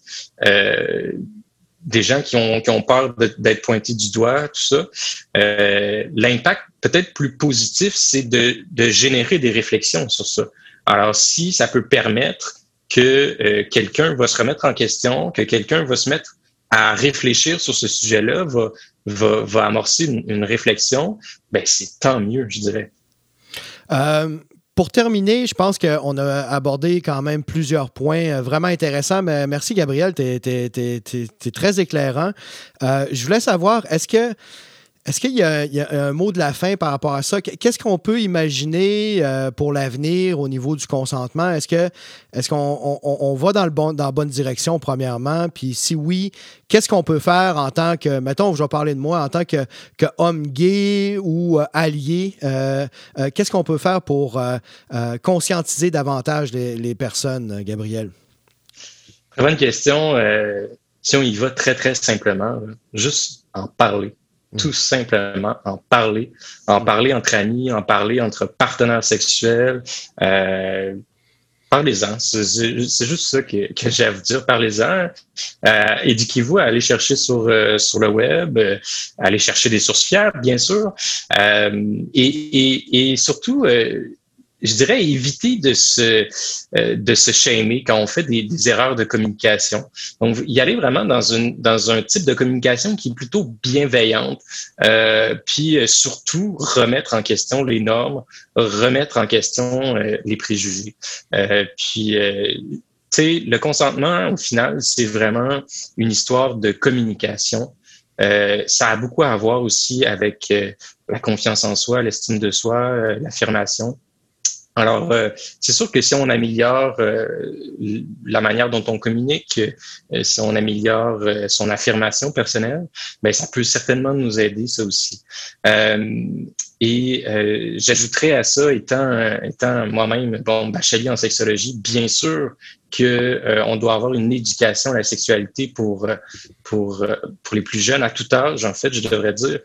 des gens qui ont, qui ont peur d'être pointés du doigt, tout ça. L'impact peut-être plus positif, c'est de, de générer des réflexions sur ça. Alors, si ça peut permettre que euh, quelqu'un va se remettre en question, que quelqu'un va se mettre à réfléchir sur ce sujet-là, va, va, va, amorcer une, réflexion, ben c'est tant mieux, je dirais. Euh, pour terminer, je pense qu'on a abordé quand même plusieurs points euh, vraiment intéressants. Mais merci, Gabriel, tu es, très éclairant. je voulais savoir, est-ce que est-ce qu'il y, a un mot de la fin par rapport à ça? Qu'est-ce qu'on peut imaginer euh, pour l'avenir au niveau du consentement? Est-ce est-ce qu'on va dans, le bon, dans la bonne direction, premièrement? Puis si oui, qu'est-ce qu'on peut faire en tant que, mettons, je vais parler de moi, en tant que, que homme gay ou euh, allié, euh, qu'est-ce qu'on peut faire pour conscientiser davantage les, les, personnes, Gabriel? Très bonne question. si on y va très, très simplement, juste en parler tout simplement en parler, en parler entre amis, en parler entre partenaires sexuels. Euh, Parlez-en. C'est juste ça que, j'ai à vous dire. Parlez-en. Euh, Éduquez-vous à aller chercher sur, euh, sur le web, euh, aller chercher des sources fiables, bien sûr. Euh, et, et, et, surtout, je dirais éviter de se euh, de se shamer quand on fait des, des, erreurs de communication. Donc, y aller vraiment dans une dans un type de communication qui est plutôt bienveillante, euh, puis euh, surtout remettre en question les normes, remettre en question euh, les préjugés. puis tu sais, le consentement, au final, c'est vraiment une histoire de communication. Euh, ça a beaucoup à voir aussi avec la confiance en soi, l'estime de soi, l'affirmation. Alors, euh, c'est sûr que si on améliore euh, la manière dont on communique, euh, si on améliore son affirmation personnelle, ben ça peut certainement nous aider ça aussi. Et j'ajouterais à ça, étant, étant moi-même bon bachelier en sexologie, bien sûr que euh, on doit avoir une éducation à la sexualité pour euh, pour euh, pour les plus jeunes à tout âge en fait je devrais dire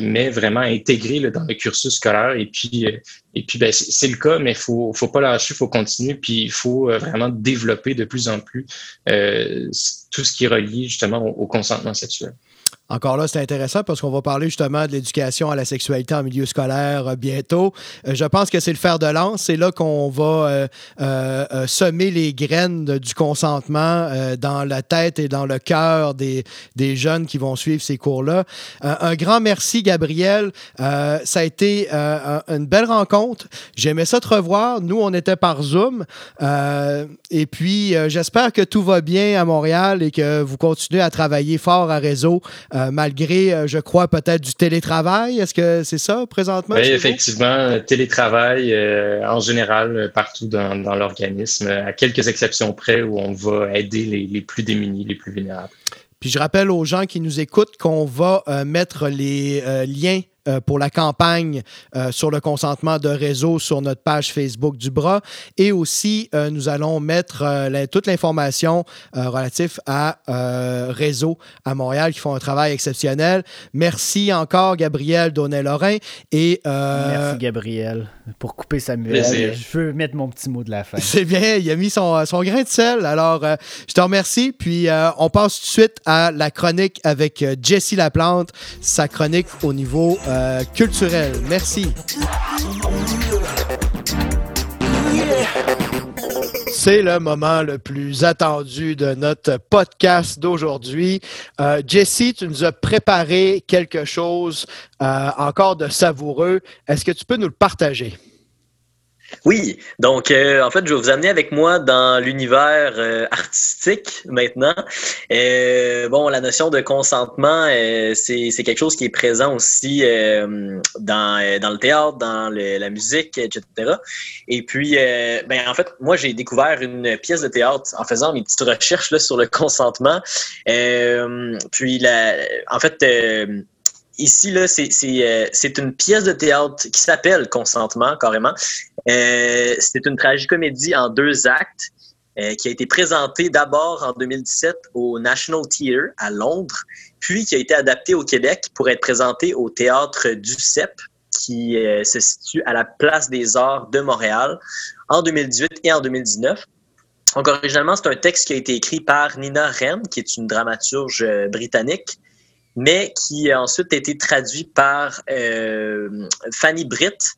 mais vraiment intégrer dans le cursus scolaire et puis et puis ben, c'est le cas mais faut faut pas lâcher faut continuer puis il faut vraiment développer de plus en plus tout ce qui est relié justement au consentement sexuel. Encore là, c'est intéressant parce qu'on va parler justement de l'éducation à la sexualité en milieu scolaire euh, bientôt. Euh, je pense que c'est le fer de lance. C'est là qu'on va euh, semer les graines du consentement dans la tête et dans le cœur des, jeunes qui vont suivre ces cours-là. un grand merci, Gabriel. ça a été une belle rencontre. J'aimais ça te revoir. Nous, on était par Zoom. et puis, j'espère que tout va bien à Montréal et que vous continuez à travailler fort à réseau. Malgré, euh, je crois, peut-être du télétravail. Est-ce que c'est ça présentement? Oui, effectivement, télétravail euh, en général partout dans, l'organisme, à quelques exceptions près où on va aider les, les plus démunis, les plus vulnérables. Puis je rappelle aux gens qui nous écoutent qu'on va mettre les liens euh, pour la campagne euh, sur le consentement de réseau sur notre page Facebook du Bras. Et aussi, euh, nous allons mettre toute l'information relative à Réseau à Montréal qui font un travail exceptionnel. Merci encore, Gabriel Donnet-Lorrain. Et, Merci, Gabriel, pour couper Samuel. Je veux mettre mon petit mot de la fin. C'est bien, il a mis son, son grain de sel. Alors, je te remercie. Puis, on passe tout de suite à la chronique avec Jessie Laplante, sa chronique au niveau euh, culturel. Merci. C'est le moment le plus attendu de notre podcast d'aujourd'hui. Euh, Jesse, tu nous as préparé quelque chose euh, encore de savoureux. Est-ce que tu peux nous le partager? Oui, donc euh, en fait, je vais vous amener avec moi dans l'univers euh, artistique maintenant. Euh, bon, la notion de consentement, c'est quelque chose qui est présent aussi dans, dans le théâtre, dans la musique, etc. Et puis, ben, en fait, moi, j'ai découvert une pièce de théâtre en faisant mes petites recherches là, sur le consentement. puis, la, en fait, Ici, là, euh, c'est une pièce de théâtre qui s'appelle Consentement, carrément. Euh, c'est une tragicomédie en deux actes euh, qui a été présentée d'abord en 2017 au National Theatre à Londres, puis qui a été adaptée au Québec pour être présentée au Théâtre du CEP, qui se situe à la Place des Arts de Montréal en 2018 et en 2019. Donc, originalement, c'est un texte qui a été écrit par Nina Wren, qui est une dramaturge britannique, mais qui a ensuite été traduit par euh, Fanny Britt.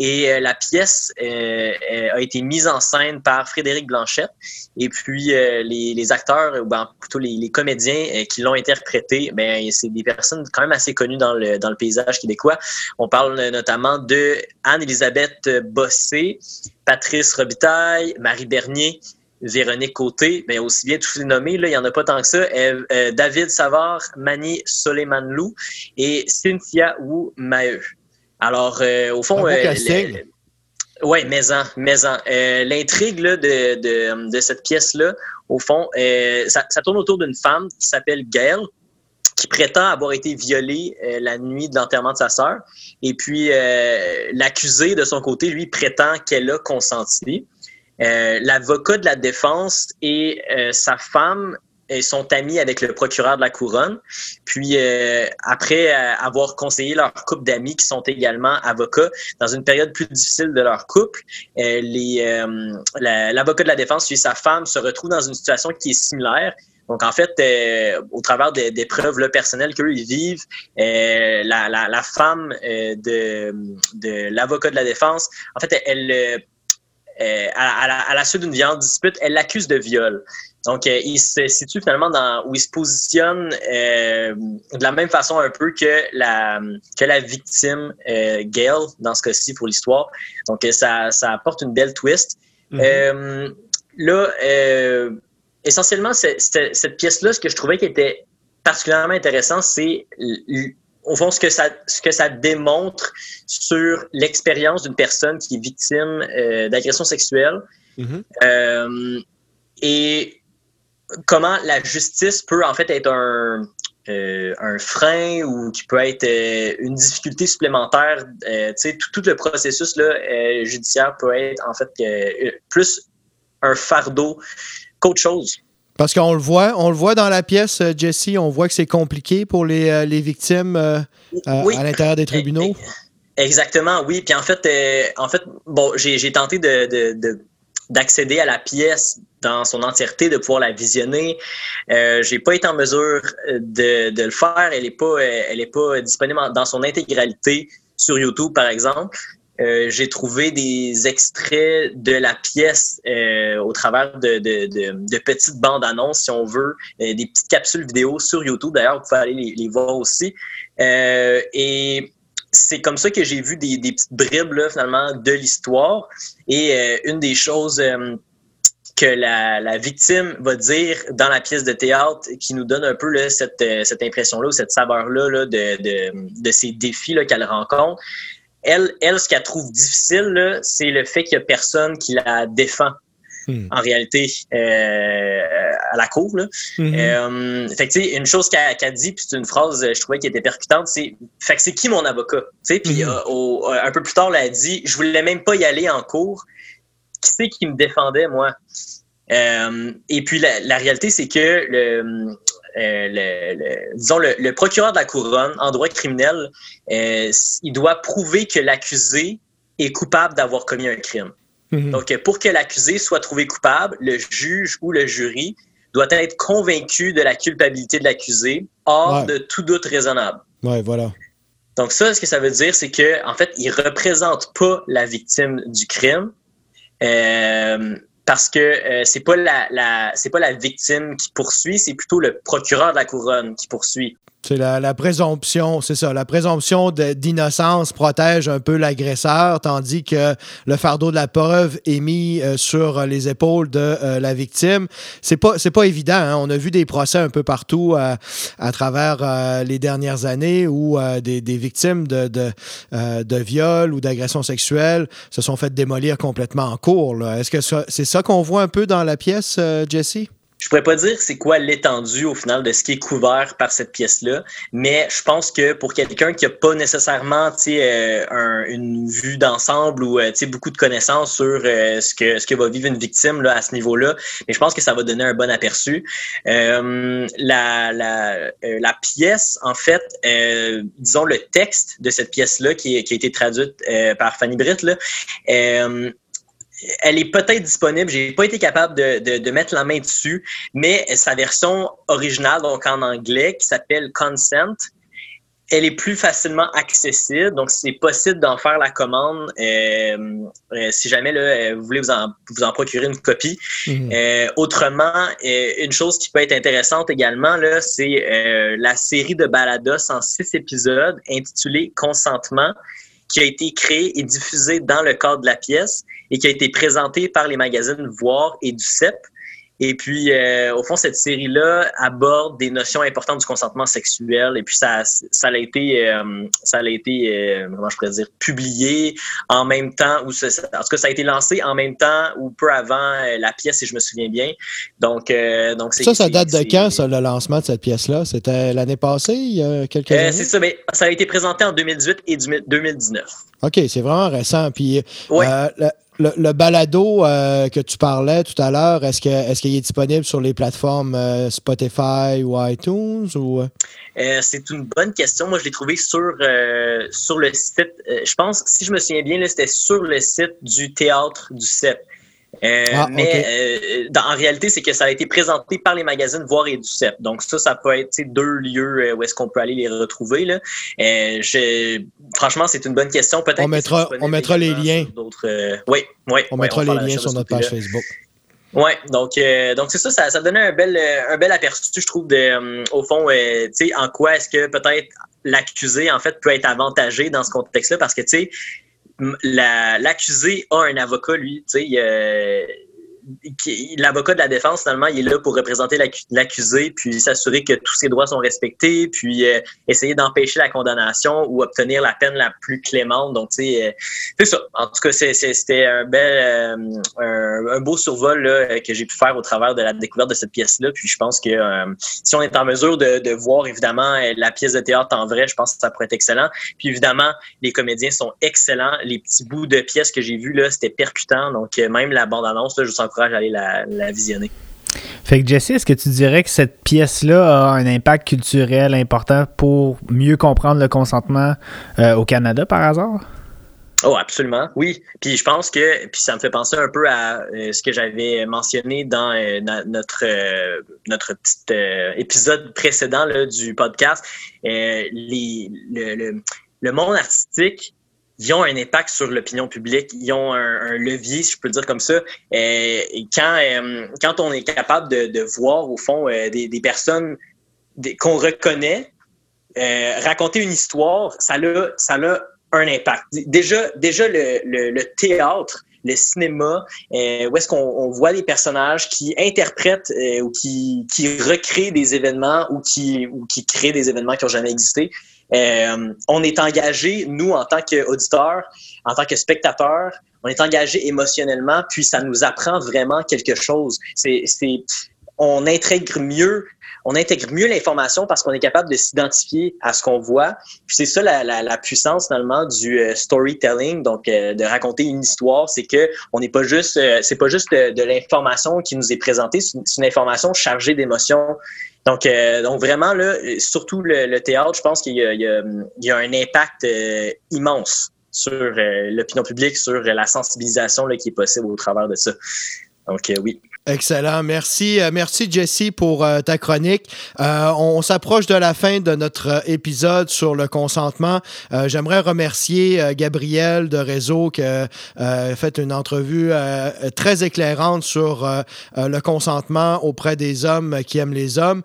Et euh, la pièce euh, a été mise en scène par Frédéric Blanchette. Et puis les, les, acteurs, ou ben, plutôt les, les comédiens qui l'ont interprété, ben, c'est des personnes quand même assez connues dans le, dans le paysage québécois. On parle notamment de Anne-Elisabeth Bossé, Patrice Robitaille, Marie Bernier, Véronique Côté, mais aussi bien tous les nommés, là, il n'y en a pas tant que ça. Euh, euh, David Savard, Mani Soleimanlou et Cynthia Wu Maheu. Alors, euh, au fond, oui, maison, maison. L'intrigue de, de, de, cette pièce-là, au fond, ça, ça, tourne autour d'une femme qui s'appelle Gail, qui prétend avoir été violée la nuit de l'enterrement de sa sœur. Et puis, l'accusé, de son côté, lui, prétend qu'elle a consenti. Euh, l'avocat de la défense et euh, sa femme sont amis avec le procureur de la couronne. Puis euh, après avoir conseillé leur couple d'amis qui sont également avocats dans une période plus difficile de leur couple, l'avocat de la défense et sa femme se retrouvent dans une situation qui est similaire. Donc, en fait, au travers d'épreuves personnelles qu'eux, ils vivent, la, femme de l'avocat de la défense, en fait, elle, à, la, suite d'une violente dispute, elle l'accuse de viol. Donc, il se situe finalement dans où il se positionne de la même façon un peu que la que la victime Gail dans ce cas-ci pour l'histoire. Donc, ça, ça apporte une belle twist. Mm-hmm. là, essentiellement, cette pièce-là, ce que je trouvais qui était particulièrement intéressant, c'est au fond ce que ça, ce que ça démontre sur l'expérience d'une personne qui est victime euh, d'agression sexuelle mm-hmm. euh, et comment la justice peut en fait être un, euh, un frein ou qui peut être une difficulté supplémentaire. tout, tout, le processus là, judiciaire peut être en fait plus un fardeau qu'autre chose. Parce qu'on le voit, on le voit dans la pièce, euh, Jesse, on voit que c'est compliqué pour les, euh, les victimes euh, à l'intérieur des tribunaux. Exactement, oui. Puis en fait, en fait, bon, j'ai tenté de, d'accéder à la pièce dans son entièreté, de pouvoir la visionner. Euh, j'ai pas été en mesure de, de le faire. Elle est pas, elle est pas disponible dans son intégralité sur YouTube, par exemple. Euh, j'ai trouvé des extraits de la pièce euh, au travers de, petites bandes annonces, si on veut, euh, des petites capsules vidéo sur YouTube. D'ailleurs, vous pouvez aller les, voir aussi. et c'est comme ça que j'ai vu des, petites bribes finalement de l'histoire. Et une des choses que la, victime va dire dans la pièce de théâtre qui nous donne un peu cette, impression-là ou cette saveur-là là, de, de, de, ces défis qu'elle rencontre, elle, elle, ce qu'elle trouve difficile, c'est le fait qu'il n'y a personne qui la défend. Hmm. En réalité, euh, à la cour. Là. Hmm. Euh, fait que, une chose qu'elle a dit, puis c'est une phrase, je trouvais qui était percutante, c'est Fait que c'est qui mon avocat? Puis hmm. euh, un peu plus tard, elle a dit Je voulais même pas y aller en cours. Qui c'est qui me défendait, moi? et puis la, la réalité, c'est que le, euh, le, disons, le, procureur de la couronne en droit criminel, euh, il doit prouver que l'accusé est coupable d'avoir commis un crime. Mhm. Donc, pour que l'accusé soit trouvé coupable, le juge ou le jury doit être convaincu de la culpabilité de l'accusé hors de tout doute raisonnable. Ouais, voilà. Donc ça, ce que ça veut dire, c'est que en fait, il représente pas la victime du crime. Euh, parce que euh, c'est pas la, la c'est pas la victime qui poursuit, c'est plutôt le procureur de la couronne qui poursuit. C'est la, présomption, c'est ça. La présomption d'innocence protège un peu l'agresseur, tandis que le fardeau de la preuve est mis euh, sur les épaules de euh, la victime. C'est pas, pas évident. Hein. On a vu des procès un peu partout euh, à travers les dernières années où des, victimes de viol ou d'agression sexuelle se sont fait démolir complètement en cours. Est-ce que c'est ça qu'on voit un peu dans la pièce, Jesse? Je pourrais pas dire c'est quoi l'étendue au final de ce qui est couvert par cette pièce-là, mais je pense que pour quelqu'un qui a pas nécessairement euh, un, une vue d'ensemble ou euh, beaucoup de connaissances sur euh, ce que ce que va vivre une victime là, à ce niveau-là, mais je pense que ça va donner un bon aperçu. Euh, la, la, la pièce, en fait, disons le texte de cette pièce-là qui, qui, a été traduite par Fanny Britt, là, elle est peut-être disponible. J'ai pas été capable de, de, de, mettre la main dessus, mais sa version originale, donc en anglais, qui s'appelle Consent, elle est plus facilement accessible. Donc, c'est possible d'en faire la commande euh, euh si jamais là, euh, vous voulez vous en, vous en procurer une copie. Mhm. Euh, autrement, une chose qui peut être intéressante également, là, c'est la série de balados en six épisodes intitulée Consentement qui a été créé et diffusé dans le cadre de la pièce et qui a été présenté par les magazines Voir et du CEP. Et puis, euh, au fond, cette série-là aborde des notions importantes du consentement sexuel. Et puis, ça, ça a été, euh, ça a été, euh, comment je pourrais dire, publié en même temps, ou ça, en tout cas, ça a été lancé en même temps ou peu avant la pièce, si je me souviens bien. Donc, donc ça, ça date de quand, ça, le lancement de cette pièce-là? C'était l'année passée, il y a quelques années? C'est ça, mais ça a été présenté en 2018 et 2019. OK, c'est vraiment récent. Puis, le, balado euh, que tu parlais tout à l'heure, est-ce que est-ce qu'il est disponible sur les plateformes euh, Spotify ou iTunes ou euh? C'est une bonne question. Moi, je l'ai trouvé sur sur le site. je pense, si je me souviens bien, c'était sur le site du théâtre du CEP. Ah, mais en réalité, c'est que ça a été présenté par les magazines Voir et Ducep. Donc ça, ça peut être deux lieux où est-ce qu'on peut aller les retrouver. Là. franchement, c'est une bonne question. Peut-être on mettra, on mettra les liens. oui, oui. On mettra les liens sur notre page Facebook. Oui, donc euh, donc c'est ça, ça, ça donnait un bel euh, un bel aperçu, je trouve, de euh, au fond, tu sais, en quoi est-ce que peut-être l'accusé en fait peut être avantagé dans ce contexte-là, parce que tu sais, l'accusé a un avocat lui, tu sais, l'avocat de la défense, finalement, il est là pour représenter l'accusé, puis s'assurer que tous ses droits sont respectés, puis euh, essayer d'empêcher la condamnation ou obtenir la peine la plus clémente. Donc, tu sais, euh, c'est ça. En tout cas, c'était un bel, euh, un, beau survol là, que j'ai pu faire au travers de la découverte de cette pièce-là. Puis je pense que si on est en mesure de, de, voir, évidemment, la pièce de théâtre en vrai, je pense que ça pourrait être excellent. Puis évidemment, les comédiens sont excellents. Les petits bouts de pièces que j'ai vus, là, c'était percutant. Donc, même la bande-annonce, je vous encourage à aller la, visionner. Fait que Jesse, est-ce que tu dirais que cette pièce-là a un impact culturel important pour mieux comprendre le consentement euh, au Canada par hasard? Oh, absolument, oui. Puis je pense que, puis ça me fait penser un peu à euh, ce que j'avais mentionné dans euh, notre notre petit épisode précédent du podcast. Les, le, le, monde artistique ils ont un impact sur l'opinion publique, ils ont un, levier, si je peux dire comme ça. Euh, et quand, euh, quand on est capable de, de voir, au fond, euh, des, des, personnes qu'on reconnaît raconter une histoire, ça a, ça a un impact. Déjà, déjà le, le, le théâtre, le cinéma, où est-ce qu'on voit des personnages qui interprètent ou qui, qui recréent des événements ou qui, ou qui créent des événements qui n'ont jamais existé. Euh, on est engagé, nous, en tant qu'auditeurs, en tant que spectateurs, on est engagé émotionnellement, puis ça nous apprend vraiment quelque chose. C'est, on intègre mieux, on intègre mieux l'information parce qu'on est capable de s'identifier à ce qu'on voit. Puis c'est ça la, puissance finalement du euh, storytelling, donc euh, de raconter une histoire, c'est que on n'est pas juste, c'est pas juste de l'information qui nous est présentée, c'est une information chargée d'émotions, donc, euh, donc vraiment, là, surtout le, théâtre, je pense qu'il y, y, a un impact euh, immense sur euh, l'opinion publique, sur la sensibilisation là, qui est possible au travers de ça. Donc, oui. Excellent. Merci, euh, merci Jesse pour euh, ta chronique. Euh, on, s'approche de la fin de notre épisode sur le consentement. J'aimerais remercier Gabriel de Réseau qui a fait une entrevue très éclairante sur le consentement auprès des hommes qui aiment les hommes.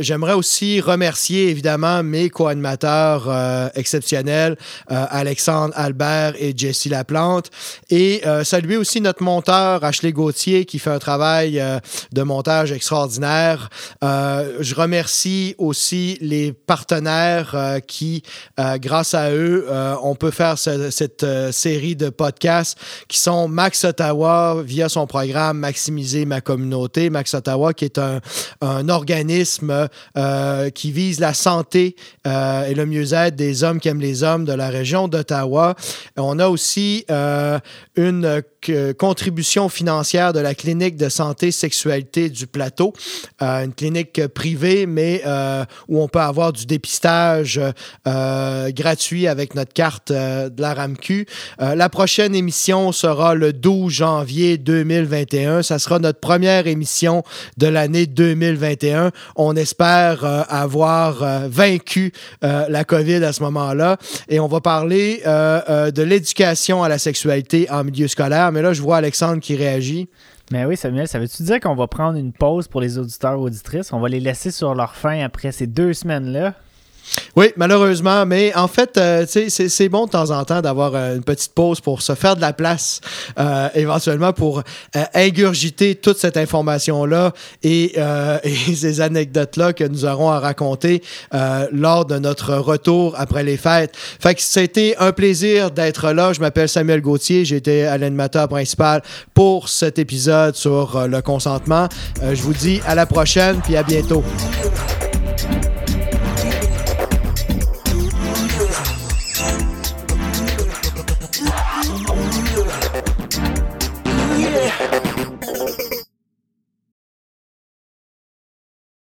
J'aimerais aussi remercier évidemment mes co-animateurs exceptionnels, Alexandre Albert et Jesse Laplante, et saluer aussi notre monteur Ashley Gauthier qui fait un travail euh, de montage extraordinaire. Euh, je remercie aussi les partenaires euh, qui, grâce à eux, on peut faire cette série de podcasts qui sont Max Ottawa via son programme Maximiser ma communauté. Max Ottawa qui est un, organisme qui vise la santé et le mieux-être des hommes qui aiment les hommes de la région d'Ottawa. On a aussi une contribution financière de la clinique de santé sexualité du plateau, euh, une clinique privée, mais euh, où on peut avoir du dépistage euh, gratuit avec notre carte de la RAMQ. la prochaine émission sera le 12 janvier 2021. Ça sera notre première émission de l'année 2021. On espère avoir vaincu la COVID à ce moment-là. Et on va parler de l'éducation à la sexualité en milieu scolaire. Mais là, je vois Alexandre qui réagit. Mais oui, Samuel, ça veut-tu dire qu'on va prendre une pause pour les auditeurs auditrices? On va les laisser sur leur faim après ces deux semaines-là? Oui, malheureusement, mais en fait, euh, c'est bon de temps en temps d'avoir euh, une petite pause pour se faire de la place, euh, éventuellement pour ingurgiter toute cette information-là et, ces anecdotes-là que nous aurons à raconter lors de notre retour après les fêtes. Fait que c'était un plaisir d'être là. Je m'appelle Samuel Gauthier, été à l'animateur principal pour cet épisode sur le consentement. je vous dis à la prochaine, puis à bientôt.